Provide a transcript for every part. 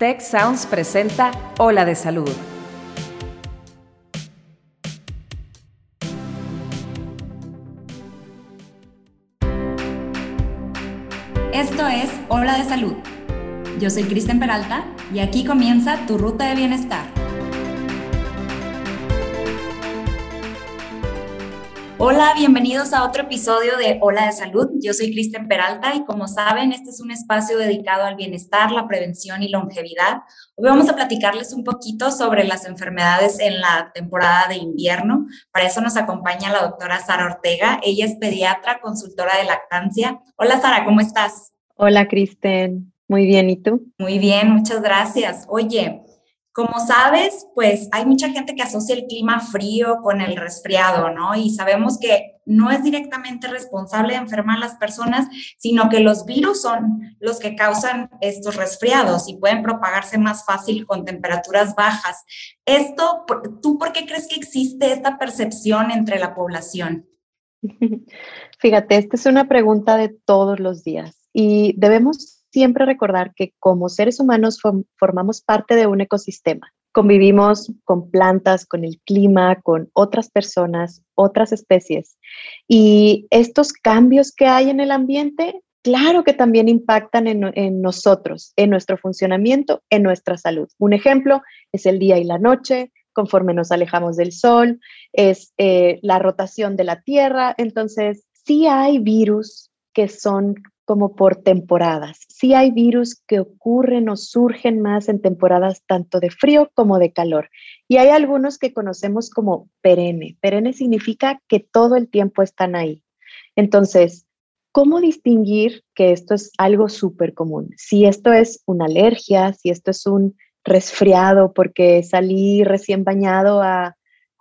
Tech Sounds presenta Ola de Salud. Esto es Ola de Salud. Yo soy Kristen Peralta y aquí comienza tu ruta de bienestar. Hola, bienvenidos a otro episodio de Hola de Salud. Yo soy Kristen Peralta y como saben, este es un espacio dedicado al bienestar, la prevención y longevidad. Hoy vamos a platicarles un poquito sobre las enfermedades en la temporada de invierno. Para eso nos acompaña la doctora Sara Ortega. Ella es pediatra, consultora de lactancia. Hola Sara, ¿cómo estás? Hola Kristen, muy bien, ¿y tú? Muy bien, muchas gracias. Oye, como sabes, pues hay mucha gente que asocia el clima frío con el resfriado, ¿no? Y sabemos que no es directamente responsable de enfermar a las personas, sino que los virus son los que causan estos resfriados y pueden propagarse más fácil con temperaturas bajas. Esto, ¿tú por qué crees que existe esta percepción entre la población? Fíjate, esta es una pregunta de todos los días y debemos siempre recordar que como seres humanos formamos parte de un ecosistema. Convivimos con plantas, con el clima, con otras personas, otras especies. Y estos cambios que hay en el ambiente, claro que también impactan en, nosotros, en nuestro funcionamiento, en nuestra salud. Un ejemplo es el día y la noche, conforme nos alejamos del sol, es eh, la rotación de la Tierra. Entonces, sí hay virus que son como por temporadas. Sí hay virus que ocurren o surgen más en temporadas tanto de frío como de calor. Y hay algunos que conocemos como perenne. Perenne significa que todo el tiempo están ahí. Entonces, ¿cómo distinguir que esto es algo súper común? Si esto es una alergia, si esto es un resfriado porque salí recién bañado a,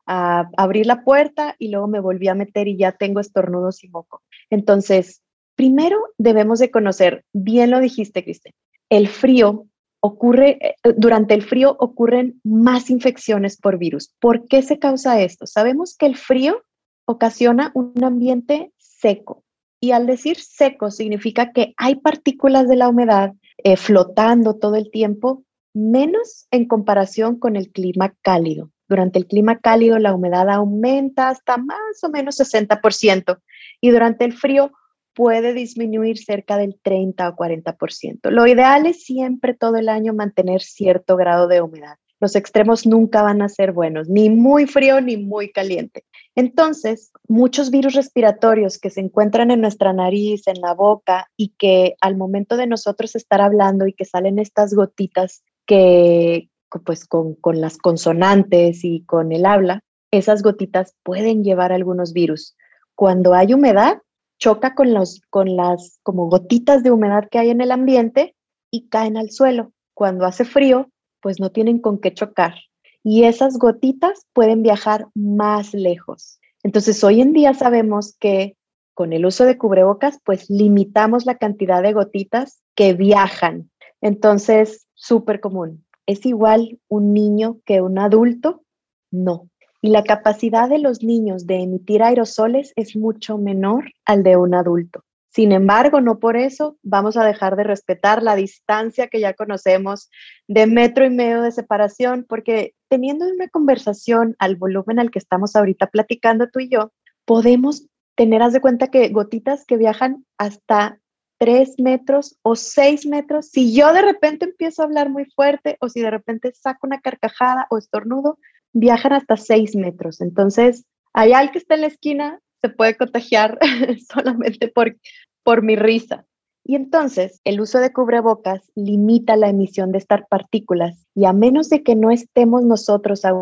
a abrir la puerta y luego me volví a meter y ya tengo estornudos y moco. Entonces, Primero debemos de conocer, bien lo dijiste, Cristian, el frío ocurre, eh, durante el frío ocurren más infecciones por virus. ¿Por qué se causa esto? Sabemos que el frío ocasiona un ambiente seco y al decir seco significa que hay partículas de la humedad eh, flotando todo el tiempo, menos en comparación con el clima cálido. Durante el clima cálido la humedad aumenta hasta más o menos 60% y durante el frío puede disminuir cerca del 30 o 40%. Lo ideal es siempre todo el año mantener cierto grado de humedad. Los extremos nunca van a ser buenos, ni muy frío ni muy caliente. Entonces, muchos virus respiratorios que se encuentran en nuestra nariz, en la boca y que al momento de nosotros estar hablando y que salen estas gotitas que, pues con, con las consonantes y con el habla, esas gotitas pueden llevar algunos virus. Cuando hay humedad, choca con, los, con las como gotitas de humedad que hay en el ambiente y caen al suelo. Cuando hace frío, pues no tienen con qué chocar. Y esas gotitas pueden viajar más lejos. Entonces, hoy en día sabemos que con el uso de cubrebocas, pues limitamos la cantidad de gotitas que viajan. Entonces, súper común. ¿Es igual un niño que un adulto? No y la capacidad de los niños de emitir aerosoles es mucho menor al de un adulto. Sin embargo, no por eso vamos a dejar de respetar la distancia que ya conocemos de metro y medio de separación, porque teniendo una conversación al volumen al que estamos ahorita platicando tú y yo, podemos tener, haz de cuenta que gotitas que viajan hasta tres metros o seis metros. Si yo de repente empiezo a hablar muy fuerte o si de repente saco una carcajada o estornudo, viajan hasta 6 metros. Entonces, allá el que está en la esquina se puede contagiar solamente por, por mi risa. Y entonces, el uso de cubrebocas limita la emisión de estas partículas y a menos de que no estemos nosotros a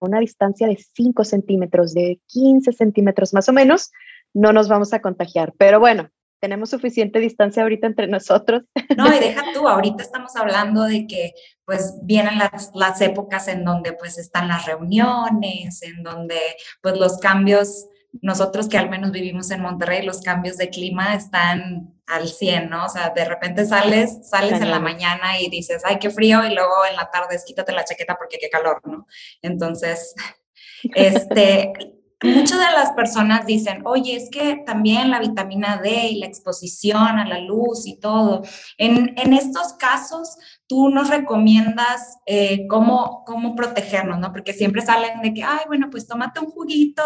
una distancia de 5 centímetros, de 15 centímetros más o menos, no nos vamos a contagiar. Pero bueno, tenemos suficiente distancia ahorita entre nosotros. No, y deja tú, ahorita estamos hablando de que pues vienen las, las épocas en donde pues están las reuniones, en donde pues los cambios, nosotros que al menos vivimos en Monterrey, los cambios de clima están al 100, ¿no? O sea, de repente sales, sales en la mañana y dices, ay, qué frío, y luego en la tarde es quítate la chaqueta porque qué calor, ¿no? Entonces, este, Muchas de las personas dicen, oye, es que también la vitamina D y la exposición a la luz y todo. En, en estos casos, tú nos recomiendas eh, cómo, cómo protegernos, ¿no? Porque siempre salen de que, ay, bueno, pues tómate un juguito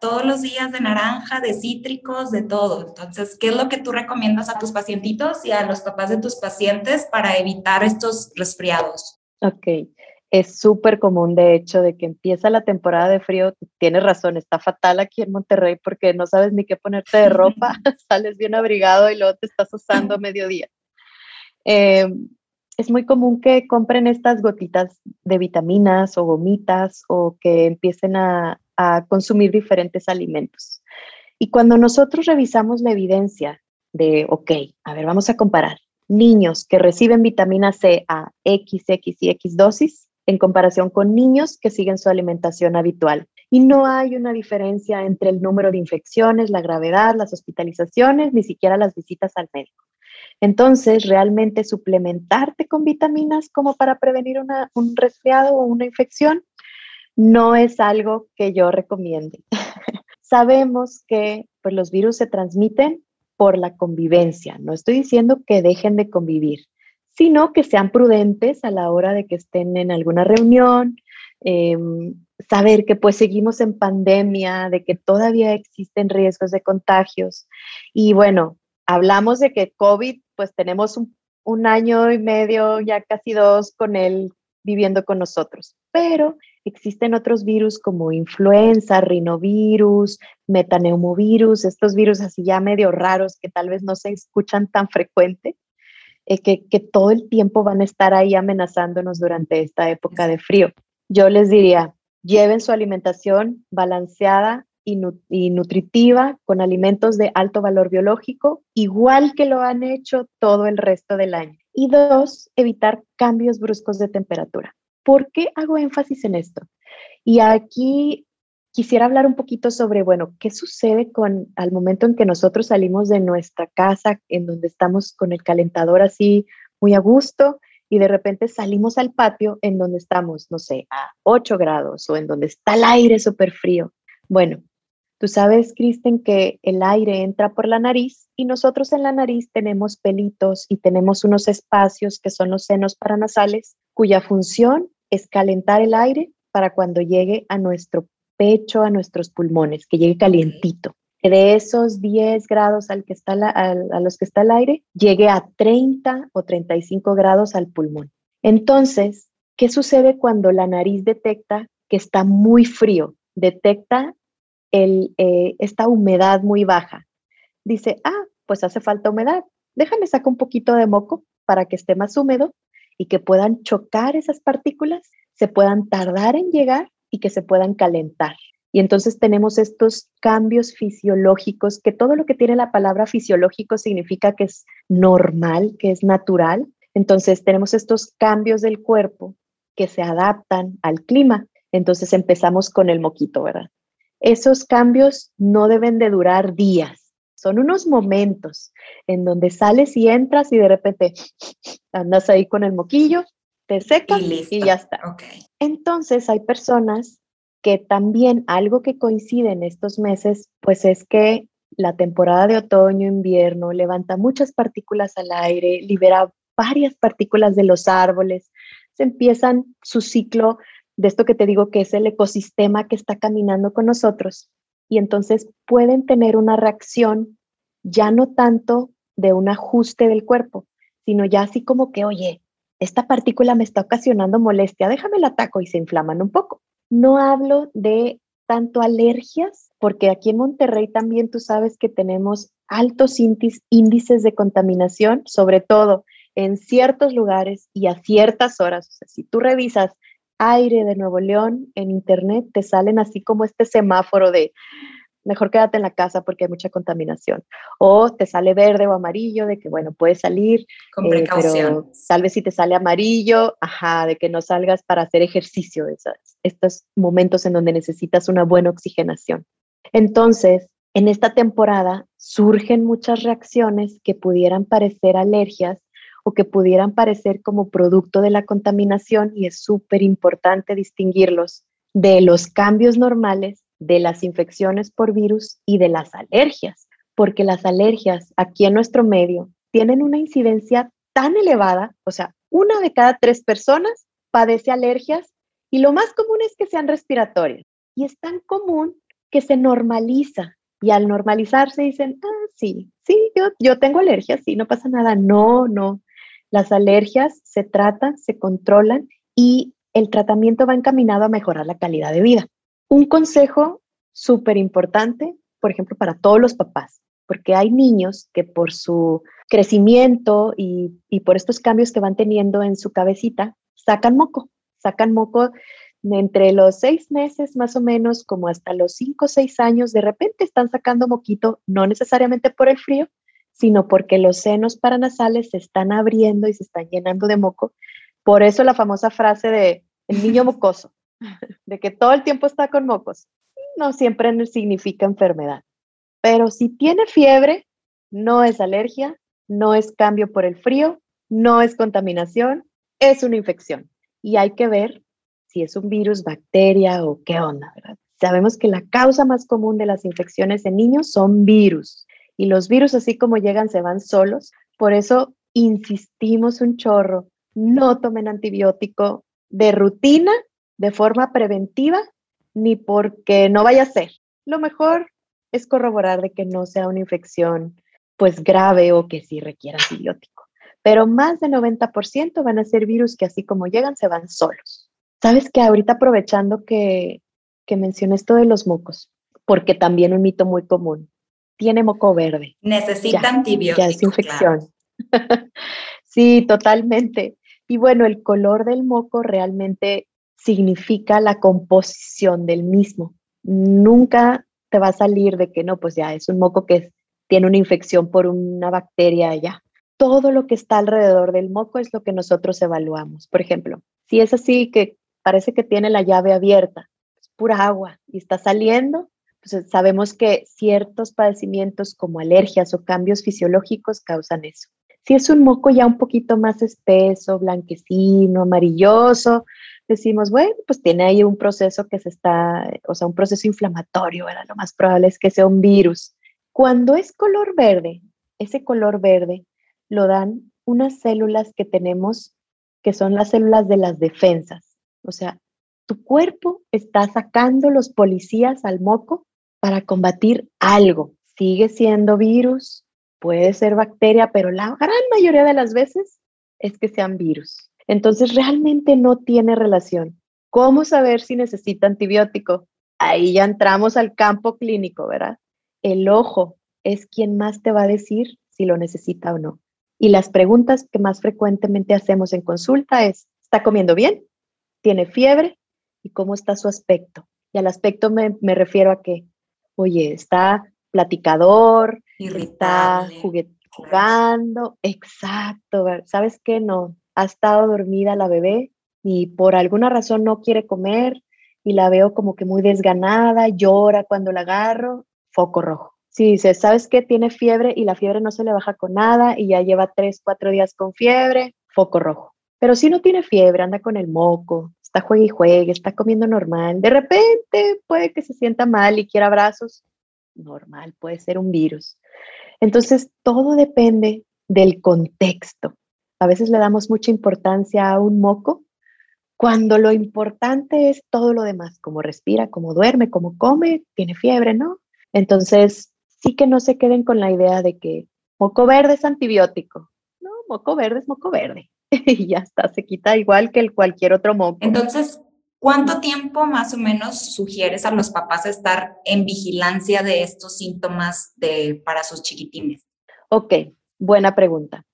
todos los días de naranja, de cítricos, de todo. Entonces, ¿qué es lo que tú recomiendas a tus pacientitos y a los papás de tus pacientes para evitar estos resfriados? Ok es súper común, de hecho, de que empieza la temporada de frío. Tienes razón, está fatal aquí en Monterrey porque no sabes ni qué ponerte de ropa, sales bien abrigado y luego te estás usando a mediodía. Em, es muy común que compren estas gotitas de vitaminas o gomitas o que empiecen a, a consumir diferentes alimentos. Y cuando nosotros revisamos la evidencia de, ok, a ver, vamos a comparar niños que reciben vitamina C a X, X y X dosis en comparación con niños que siguen su alimentación habitual. Y no hay una diferencia entre el número de infecciones, la gravedad, las hospitalizaciones, ni siquiera las visitas al médico. Entonces, realmente suplementarte con vitaminas como para prevenir un resfriado o una infección no es algo que yo recomiende. Sabemos que pues, los virus se transmiten por la convivencia. No estoy diciendo que dejen de convivir, sino que sean prudentes a la hora de que estén en alguna reunión, em, saber que pues seguimos en pandemia, de que todavía existen riesgos de contagios. Y bueno, hablamos de que COVID, pues tenemos un, año y medio, ya casi dos, con él viviendo con nosotros, pero existen otros virus como influenza, rinovirus, metaneumovirus, estos virus así ya medio raros que tal vez no se escuchan tan frecuente, eh, que, todo el tiempo van a estar ahí amenazándonos durante esta época de frío. Yo les diría, lleven su alimentación balanceada y, y, nutritiva con alimentos de alto valor biológico, igual que lo han hecho todo el resto del año. Y dos, evitar cambios bruscos de temperatura. ¿Por qué hago énfasis en esto? Y aquí quisiera hablar un poquito sobre, bueno, qué sucede con al momento en que nosotros salimos de nuestra casa, en donde estamos con el calentador así muy a gusto, y de repente salimos al patio en donde estamos, no sé, a 8 grados o en donde está el aire súper frío. Bueno, tú sabes, Kristen, que el aire entra por la nariz y nosotros en la nariz tenemos pelitos y tenemos unos espacios que son los senos paranasales, cuya función es calentar el aire para cuando llegue a nuestro pecho, a nuestros pulmones, que llegue calientito. Que de esos 10 grados al que está a los que está el aire, llegue a 30 o 35 grados al pulmón. Entonces, ¿qué sucede cuando la nariz detecta que está muy frío? Detecta el, eh, esta humedad muy baja. Dice, ah, pues hace falta humedad. Déjame sacar un poquito de moco para que esté más húmedo y que puedan chocar esas partículas, se puedan tardar en llegar y que se puedan calentar. Y entonces tenemos estos cambios fisiológicos, que todo lo que tiene la palabra fisiológico significa que es normal, que es natural. Entonces tenemos estos cambios del cuerpo que se adaptan al clima. Entonces empezamos con el moquito, ¿verdad? Esos cambios no deben de durar días, son unos momentos en donde sales y entras y de repente andas ahí con el moquillo, te secas y, ya está. Entonces hay personas que también algo que coincide en estos meses, pues es que la temporada de otoño, invierno levanta muchas partículas al aire, libera varias partículas de los árboles, se empiezan su ciclo de esto que te digo que es el ecosistema que está caminando con nosotros y entonces pueden tener una reacción ya no tanto de un ajuste del cuerpo, sino ya así como que, oye, esta partícula me está ocasionando molestia, déjame la ataco y se inflaman un poco. No hablo de tanto alergias, porque aquí en Monterrey también tú sabes que tenemos altos índices de contaminación, sobre todo en ciertos lugares y a ciertas horas. O sea, si tú revisas aire de Nuevo León en internet, te salen así como este semáforo de mejor quédate en la casa porque hay mucha contaminación. O te sale verde o amarillo de que, bueno, puedes salir. Con eh, precaución. tal vez si te sale amarillo, ajá, de que no salgas para hacer ejercicio, estos momentos en donde necesitas una buena oxigenación. Entonces, en esta temporada surgen muchas reacciones que pudieran parecer alergias o que pudieran parecer como producto de la contaminación y es súper importante distinguirlos de los cambios normales de las infecciones por virus y de las alergias, porque las alergias aquí en nuestro medio tienen una incidencia tan elevada, o sea, una de cada tres personas padece alergias y lo más común es que sean respiratorias. Y es tan común que se normaliza y al normalizarse dicen, ah, sí, sí, yo, yo tengo alergias, sí, no pasa nada. No, no. Las alergias se tratan, se controlan y el tratamiento va encaminado a mejorar la calidad de vida. Un consejo súper importante, por ejemplo, para todos los papás, porque hay niños que por su crecimiento y, por estos cambios que van teniendo en su cabecita, sacan moco, sacan moco entre los seis meses más o menos, como hasta los cinco o seis años, de repente están sacando moquito, no necesariamente por el frío, sino porque los senos paranasales se están abriendo y se están llenando de moco. Por eso la famosa frase de el niño mocoso, de que todo el tiempo está con mocos, no siempre significa enfermedad. Pero si tiene fiebre, no es alergia, no es cambio por el frío, no es contaminación, es una infección. Y hay que ver si es un virus, bacteria o qué onda, ¿verdad? Sabemos que la causa más común de las infecciones en niños son virus. Y los virus, así como llegan, se van solos. Por eso insistimos un chorro, no tomen antibiótico de rutina, de forma preventiva, ni porque no vaya a ser. Lo mejor es corroborar de que no sea una infección pues grave o que sí requiera antibiótico. Pero más del 90% van a ser virus que así como llegan se van solos. Sabes que ahorita aprovechando que, que mencioné esto de los mocos, porque también un mito muy común, tiene moco verde. Necesita antibióticos. Ya es infección. sí, totalmente. Y bueno, el color del moco realmente significa la composición del mismo. Nunca te va a salir de que no, pues ya es un moco que tiene una infección por una bacteria ya. Todo lo que está alrededor del moco es lo que nosotros evaluamos. Por ejemplo, si es así que parece que tiene la llave abierta, es pura agua y está saliendo, pues sabemos que ciertos padecimientos como alergias o cambios fisiológicos causan eso. Si es un moco ya un poquito más espeso, blanquecino, amarilloso, decimos, bueno, pues tiene ahí un proceso que se está, o sea, un proceso inflamatorio, ¿verdad? Lo más probable es que sea un virus. Cuando es color verde, ese color verde lo dan unas células que tenemos, que son las células de las defensas. O sea, tu cuerpo está sacando los policías al moco para combatir algo. Sigue siendo virus, puede ser bacteria, pero la gran mayoría de las veces es que sean virus. Entonces realmente no tiene relación. ¿Cómo saber si necesita antibiótico? Ahí ya entramos al campo clínico, ¿verdad? El ojo es quien más te va a decir si lo necesita o no. Y las preguntas que más frecuentemente hacemos en consulta es, ¿está comiendo bien? tiene fiebre y cómo está su aspecto. Y al aspecto me, refiero a que, oye, está platicador, está jugando, exacto, ¿sabes qué? No, ha estado dormida la bebé y por alguna razón no quiere comer y la veo como que muy desganada, llora cuando la agarro, foco rojo. Si dice, ¿sabes qué? Tiene fiebre y la fiebre no se le baja con nada y ya lleva tres, cuatro días con fiebre, foco rojo. Pero si no tiene fiebre, anda con el moco, está juegue y juegue, está comiendo normal, de repente puede que se sienta mal y quiera abrazos, normal, puede ser un virus. Entonces, todo depende del contexto. A veces le damos mucha importancia a un moco cuando lo importante es todo lo demás, como respira, como duerme, como come, tiene fiebre, ¿no? Entonces, sí que no se queden con la idea de que moco verde es antibiótico. No, moco verde es moco verde. y ya está, se quita igual que el cualquier otro moco. Entonces, ¿cuánto tiempo más o menos sugieres a los papás estar en vigilancia de estos síntomas de, para sus chiquitines? Ok, buena pregunta.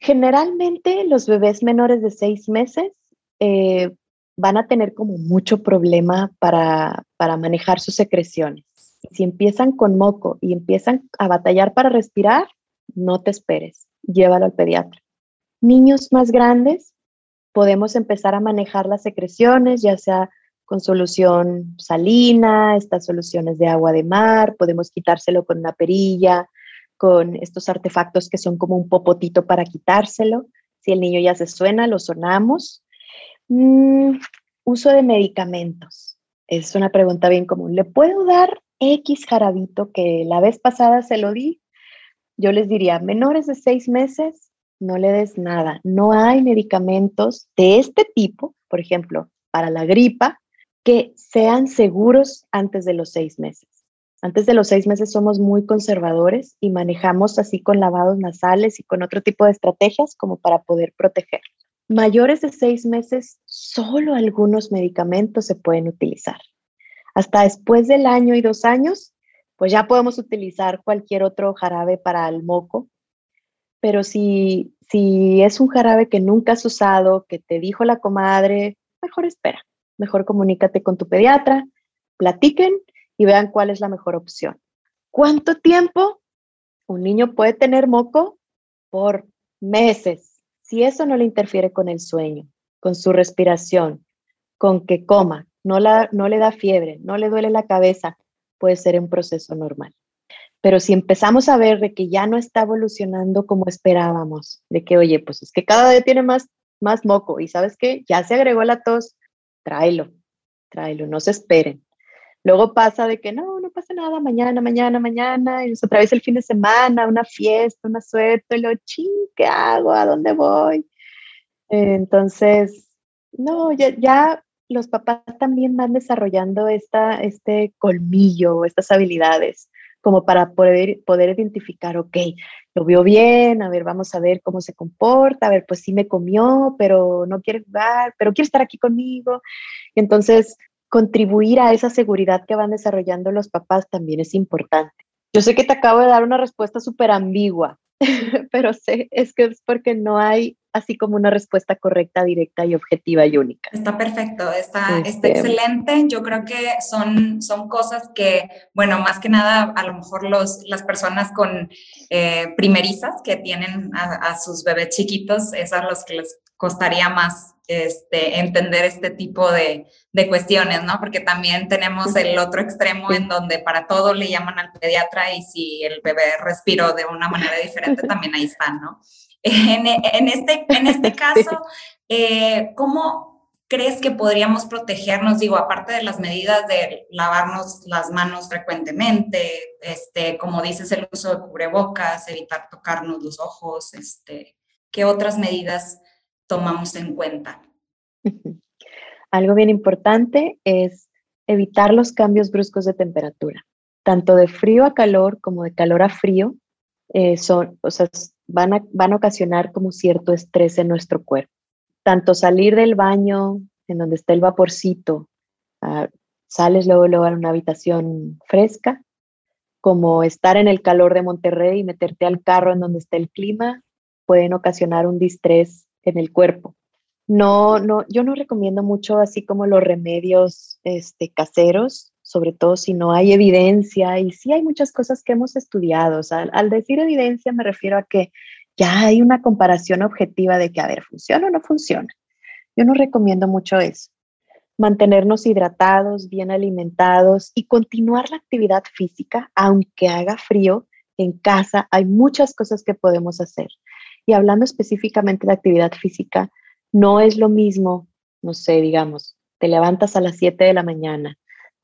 Generalmente los bebés menores de seis meses eh, van a tener como mucho problema para, para manejar sus secreciones. Si empiezan con moco y empiezan a batallar para respirar, no te esperes, llévalo al pediatra. Niños más grandes, podemos empezar a manejar las secreciones, ya sea con solución salina, estas soluciones de agua de mar, podemos quitárselo con una perilla, con estos artefactos que son como un popotito para quitárselo. Si el niño ya se suena, lo sonamos. Mm, uso de medicamentos. Es una pregunta bien común. ¿Le puedo dar X jarabito que la vez pasada se lo di? Yo les diría, menores de seis meses, no le des nada. No hay medicamentos de este tipo, por ejemplo, para la gripa, que sean seguros antes de los seis meses. Antes de los seis meses somos muy conservadores y manejamos así con lavados nasales y con otro tipo de estrategias como para poder proteger. Mayores de seis meses, solo algunos medicamentos se pueden utilizar. Hasta después del año y dos años, pues ya podemos utilizar cualquier otro jarabe para el moco. Pero si, si es un jarabe que nunca has usado, que te dijo la comadre, mejor espera, mejor comunícate con tu pediatra, platiquen y vean cuál es la mejor opción. ¿Cuánto tiempo un niño puede tener moco? Por meses. Si eso no le interfiere con el sueño, con su respiración, con que coma, no, la, no le da fiebre, no le duele la cabeza, puede ser un proceso normal. Pero si empezamos a ver de que ya no está evolucionando como esperábamos, de que, oye, pues es que cada día tiene más, más moco y sabes que ya se agregó la tos, tráelo, tráelo, no se esperen. Luego pasa de que no, no pasa nada, mañana, mañana, mañana, y otra vez el fin de semana, una fiesta, una suerte, y lo, ching, ¿qué hago? ¿A dónde voy? Entonces, no, ya, ya los papás también van desarrollando esta, este colmillo, estas habilidades, como para poder, poder identificar, ok, lo vio bien, a ver, vamos a ver cómo se comporta, a ver, pues sí me comió, pero no quiere jugar, pero quiere estar aquí conmigo. Entonces, contribuir a esa seguridad que van desarrollando los papás también es importante. Yo sé que te acabo de dar una respuesta súper ambigua, pero sé, es que es porque no hay así como una respuesta correcta, directa y objetiva y única. Está perfecto, está, está este excelente. Yo creo que son, son cosas que, bueno, más que nada, a lo mejor los, las personas con eh, primerizas que tienen a, a, sus bebés chiquitos, es a los que les costaría más este, entender este tipo de, de, cuestiones, ¿no? Porque también tenemos el otro extremo en donde para todo le llaman al pediatra y si el bebé respiró de una manera diferente, también ahí están, ¿no? En, en este, en este caso, eh, ¿cómo crees que podríamos protegernos? Digo, aparte de las medidas de lavarnos las manos frecuentemente, este, como dices, el uso de cubrebocas, evitar tocarnos los ojos, este, ¿qué otras medidas tomamos en cuenta. Algo bien importante es evitar los cambios bruscos de temperatura, tanto de frío a calor como de calor a frío, eh, son, o sea, van, a, van ocasionar como cierto estrés en nuestro cuerpo. Tanto salir del baño, en donde está el vaporcito, uh, sales luego, luego a una habitación fresca, como estar en el calor de Monterrey y meterte al carro en donde está el clima, pueden ocasionar un distrés en el cuerpo. No, no, yo no recomiendo mucho así como los remedios este, caseros, sobre todo si no hay evidencia y sí hay muchas cosas que hemos estudiado. al, decir evidencia me refiero a que ya hay una comparación objetiva de que, a ver, funciona o no funciona. Yo no recomiendo mucho eso. Mantenernos hidratados, bien alimentados y continuar la actividad física, aunque haga frío en casa, hay muchas cosas que podemos hacer. Y hablando específicamente de actividad física, no es lo mismo, no sé, digamos, te levantas a las 7 de la mañana,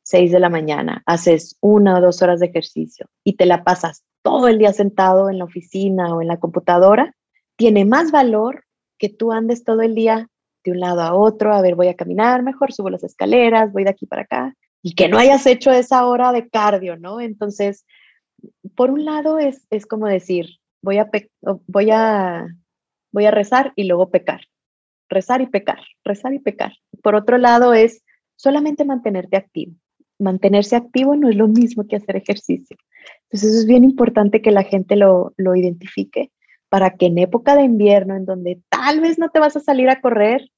6 de la mañana, haces una o dos horas de ejercicio y te la pasas todo el día sentado en la oficina o en la computadora, tiene más valor que tú andes todo el día de un lado a otro, a ver, voy a caminar, mejor subo las escaleras, voy de aquí para acá, y que no hayas hecho esa hora de cardio, ¿no? Entonces, por un lado es, es como decir, voy a, voy a, voy a rezar y luego pecar. Rezar y pecar, rezar y pecar. Por otro lado es solamente mantenerte activo. Mantenerse activo no es lo mismo que hacer ejercicio. Entonces eso es bien importante que la gente lo, lo identifique para que en época de invierno, en donde tal vez no te vas a salir a correr,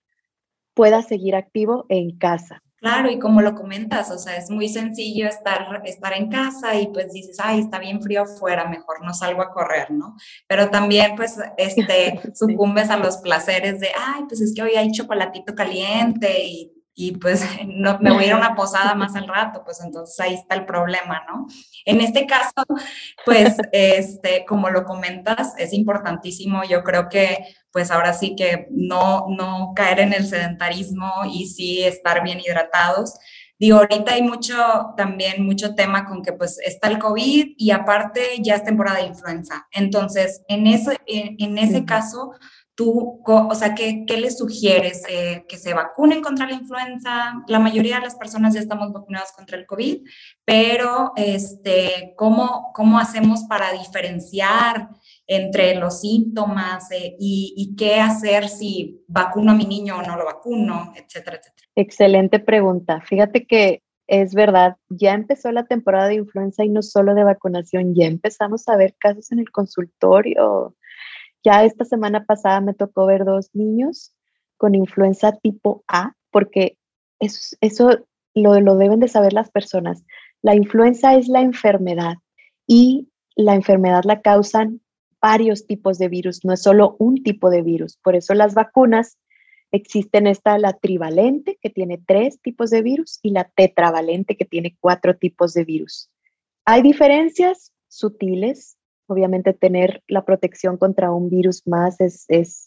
puedas seguir activo en casa. Claro, y como lo comentas, o sea, es muy sencillo estar, estar en casa y pues dices, ay, está bien frío afuera, mejor no salgo a correr, ¿no? Pero también pues este, sucumbes a los placeres de, ay, pues es que hoy hay chocolatito caliente y y pues no, me voy a ir a una posada más al rato, pues entonces ahí está el problema, ¿no? En este caso, pues, este, como lo comentas, es importantísimo, yo creo que pues ahora sí que no, no caer en el sedentarismo y sí estar bien hidratados. Digo, ahorita hay mucho, también mucho tema con que pues está el COVID y aparte ya es temporada de influenza. Entonces, en ese, en, ese caso, tú, o sea, ¿qué, qué les sugieres? Eh, ¿Que se vacunen contra la influenza? La mayoría de las personas ya estamos vacunadas contra el COVID, pero este, ¿cómo, cómo hacemos para diferenciar entre los síntomas eh, y, qué hacer si vacuno a mi niño o no lo vacuno, etcétera, etcétera? Excelente pregunta. Fíjate que es verdad, ya empezó la temporada de influenza y no solo de vacunación, ya empezamos a ver casos en el consultorio ya esta semana pasada me tocó ver dos niños con influenza tipo A, porque eso, eso lo, lo deben de saber las personas. La influenza es la enfermedad y la enfermedad la causan varios tipos de virus, no es solo un tipo de virus. Por eso las vacunas existen esta, la trivalente, que tiene tres tipos de virus, y la tetravalente, que tiene cuatro tipos de virus. Hay diferencias sutiles, Obviamente tener la protección contra un virus más es,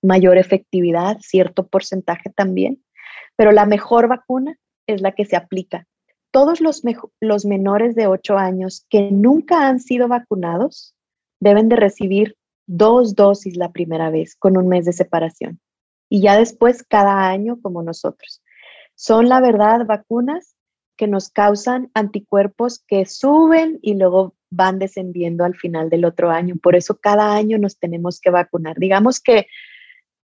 mayor efectividad, cierto porcentaje también, pero la mejor vacuna es la que se aplica. Todos los, los menores de 8 años que nunca han sido vacunados deben de recibir dos dosis la primera vez con un mes de separación y ya después cada año como nosotros. Son la verdad vacunas que nos causan anticuerpos que suben y luego van descendiendo al final del otro año. Por eso cada año nos tenemos que vacunar. Digamos que,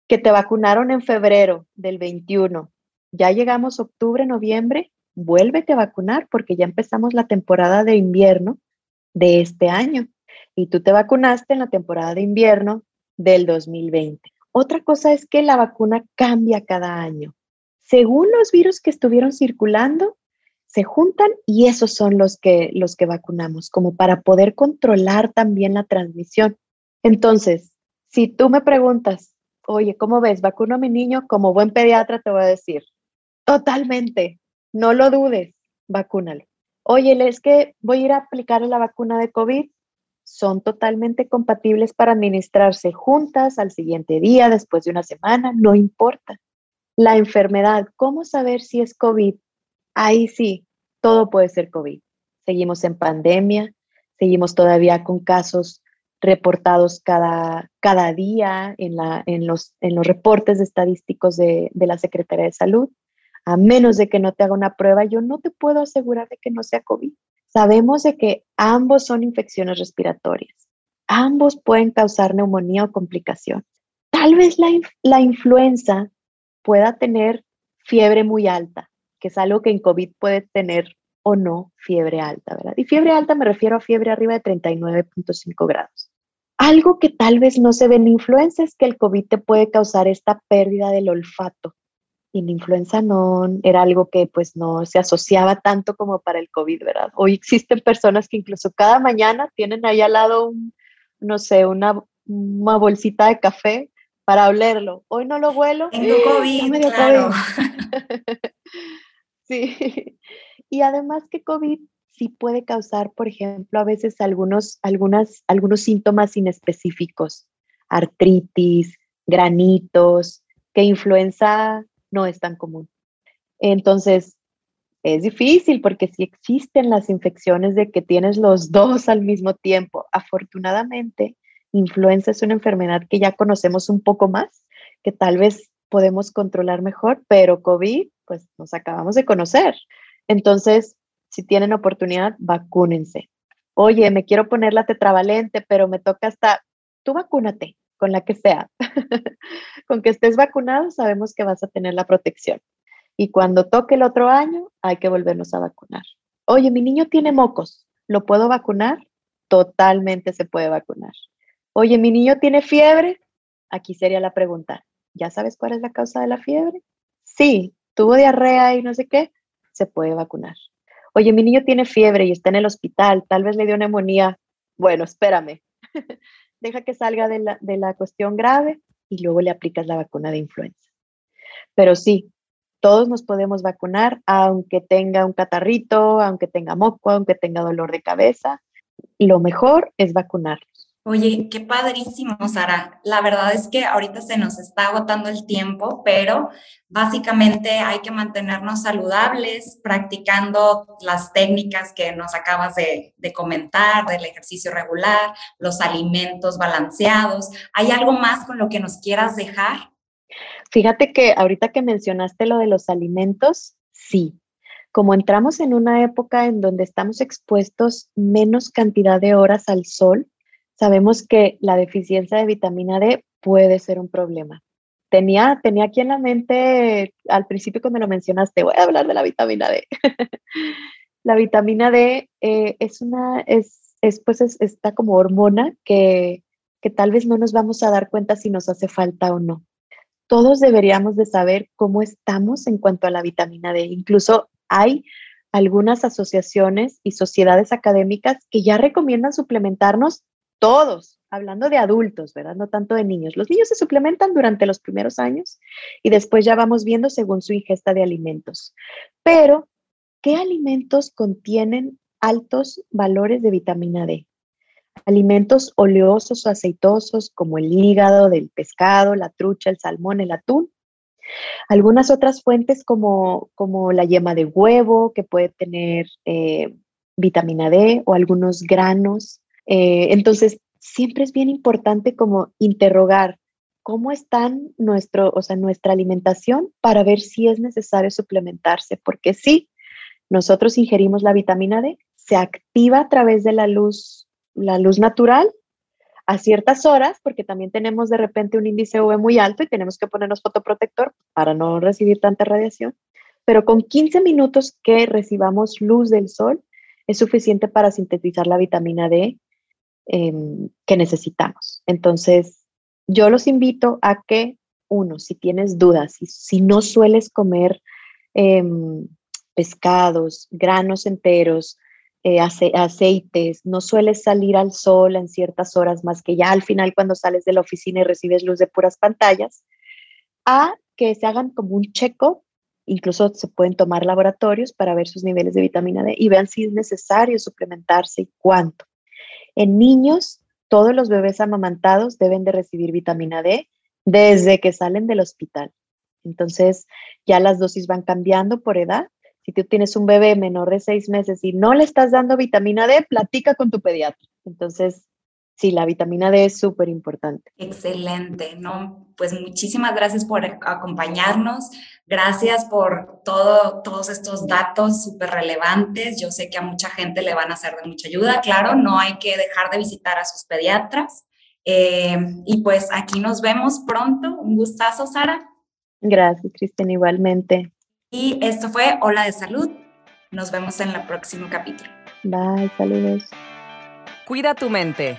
que te vacunaron en febrero del 21. Ya llegamos octubre, noviembre, vuélvete a vacunar porque ya empezamos la temporada de invierno de este año. Y tú te vacunaste en la temporada de invierno del 2020. Otra cosa es que la vacuna cambia cada año. Según los virus que estuvieron circulando, se juntan y esos son los que, los que vacunamos, como para poder controlar también la transmisión. Entonces, si tú me preguntas, oye, ¿cómo ves? ¿Vacuno a mi niño? Como buen pediatra te voy a decir, totalmente, no lo dudes, vacúnalo. Oye, es que voy a ir a aplicar la vacuna de COVID. Son totalmente compatibles para administrarse juntas al siguiente día, después de una semana, no importa. La enfermedad, ¿cómo saber si es COVID? ahí sí, todo puede ser COVID. Seguimos en pandemia, seguimos todavía con casos reportados cada, cada día en, la, en, los, en los reportes estadísticos de, de la Secretaría de Salud. A menos de que no te haga una prueba, yo no te puedo asegurar de que no sea COVID. Sabemos de que ambos son infecciones respiratorias. Ambos pueden causar neumonía o complicación. Tal vez la, la influenza pueda tener fiebre muy alta, que es algo que en COVID puede tener o no fiebre alta, ¿verdad? Y fiebre alta me refiero a fiebre arriba de 39.5 grados. Algo que tal vez no se ve en influenza es que el COVID te puede causar esta pérdida del olfato. Y la influenza no era algo que pues no se asociaba tanto como para el COVID, ¿verdad? Hoy existen personas que incluso cada mañana tienen ahí al lado un, no sé, una, una bolsita de café para olerlo. Hoy no lo huelo. Tengo COVID, claro. Sí. Y además que COVID sí puede causar, por ejemplo, a veces algunos, algunas, algunos síntomas inespecíficos, artritis, granitos, que influenza no es tan común. Entonces, es difícil porque sí existen las infecciones de que tienes los dos al mismo tiempo. Afortunadamente, influenza es una enfermedad que ya conocemos un poco más, que tal vez podemos controlar mejor, pero COVID, pues nos acabamos de conocer. Entonces, si tienen oportunidad, vacúnense. Oye, me quiero poner la tetravalente, pero me toca hasta, tú vacúnate con la que sea. con que estés vacunado, sabemos que vas a tener la protección. Y cuando toque el otro año, hay que volvernos a vacunar. Oye, mi niño tiene mocos, ¿lo puedo vacunar? Totalmente se puede vacunar. Oye, mi niño tiene fiebre. Aquí sería la pregunta, ¿Ya sabes cuál es la causa de la fiebre? Sí, tuvo diarrea y no sé qué, se puede vacunar. Oye, mi niño tiene fiebre y está en el hospital, tal vez le dio neumonía. Bueno, espérame. Deja que salga de la, de la cuestión grave y luego le aplicas la vacuna de influenza. Pero sí, todos nos podemos vacunar, aunque tenga un catarrito, aunque tenga moco, aunque tenga dolor de cabeza. Lo mejor es vacunarnos. Oye, qué padrísimo, Sara. La verdad es que ahorita se nos está agotando el tiempo, pero básicamente hay que mantenernos saludables, practicando las técnicas que nos acabas de, comentar, del ejercicio regular, los alimentos balanceados. ¿Hay algo más con lo que nos quieras dejar? Fíjate que ahorita que mencionaste lo de los alimentos, sí. Como entramos en una época en donde estamos expuestos menos cantidad de horas al sol, sabemos que la deficiencia de vitamina D puede ser un problema. Tenía, tenía aquí en la mente, al principio cuando lo mencionaste, voy a hablar de la vitamina D. la vitamina D eh, es una, es, es pues está como hormona que, que tal vez no nos vamos a dar cuenta si nos hace falta o no. Todos deberíamos de saber cómo estamos en cuanto a la vitamina D. Incluso hay algunas asociaciones y sociedades académicas que ya recomiendan suplementarnos todos, hablando de adultos, ¿verdad? No tanto de niños. Los niños se suplementan durante los primeros años y después ya vamos viendo según su ingesta de alimentos. Pero, ¿qué alimentos contienen altos valores de vitamina D? Alimentos oleosos o aceitosos como el hígado del pescado, la trucha, el salmón, el atún. Algunas otras fuentes como, como la yema de huevo, que puede tener eh, vitamina D, o algunos granos, eh, entonces, siempre es bien importante como interrogar cómo están nuestro, o sea, nuestra alimentación para ver si es necesario suplementarse, porque si nosotros ingerimos la vitamina D, se activa a través de la luz, la luz natural a ciertas horas, porque también tenemos de repente un índice UV muy alto y tenemos que ponernos fotoprotector para no recibir tanta radiación, pero con 15 minutos que recibamos luz del sol es suficiente para sintetizar la vitamina D Em, que necesitamos. Entonces, yo los invito a que, uno, si tienes dudas, si, si no sueles comer em, pescados, granos enteros, eh, aceites, no sueles salir al sol en ciertas horas más que ya al final cuando sales de la oficina y recibes luz de puras pantallas, a que se hagan como un checo, incluso se pueden tomar laboratorios para ver sus niveles de vitamina D y vean si es necesario suplementarse y cuánto. En niños, todos los bebés amamantados deben de recibir vitamina D desde que salen del hospital. Entonces, ya las dosis van cambiando por edad. Si tú tienes un bebé menor de seis meses y no le estás dando vitamina D, platica con tu pediatra. Entonces, sí, la vitamina D es súper importante. Excelente, ¿no? Pues muchísimas gracias por acompañarnos. Gracias por todo, todos estos datos súper relevantes. Yo sé que a mucha gente le van a ser de mucha ayuda. Claro, no hay que dejar de visitar a sus pediatras. Eh, y pues aquí nos vemos pronto. Un gustazo, Sara. Gracias, Cristian, igualmente. Y esto fue Hola de Salud. Nos vemos en el próximo capítulo. Bye, saludos. Cuida tu mente.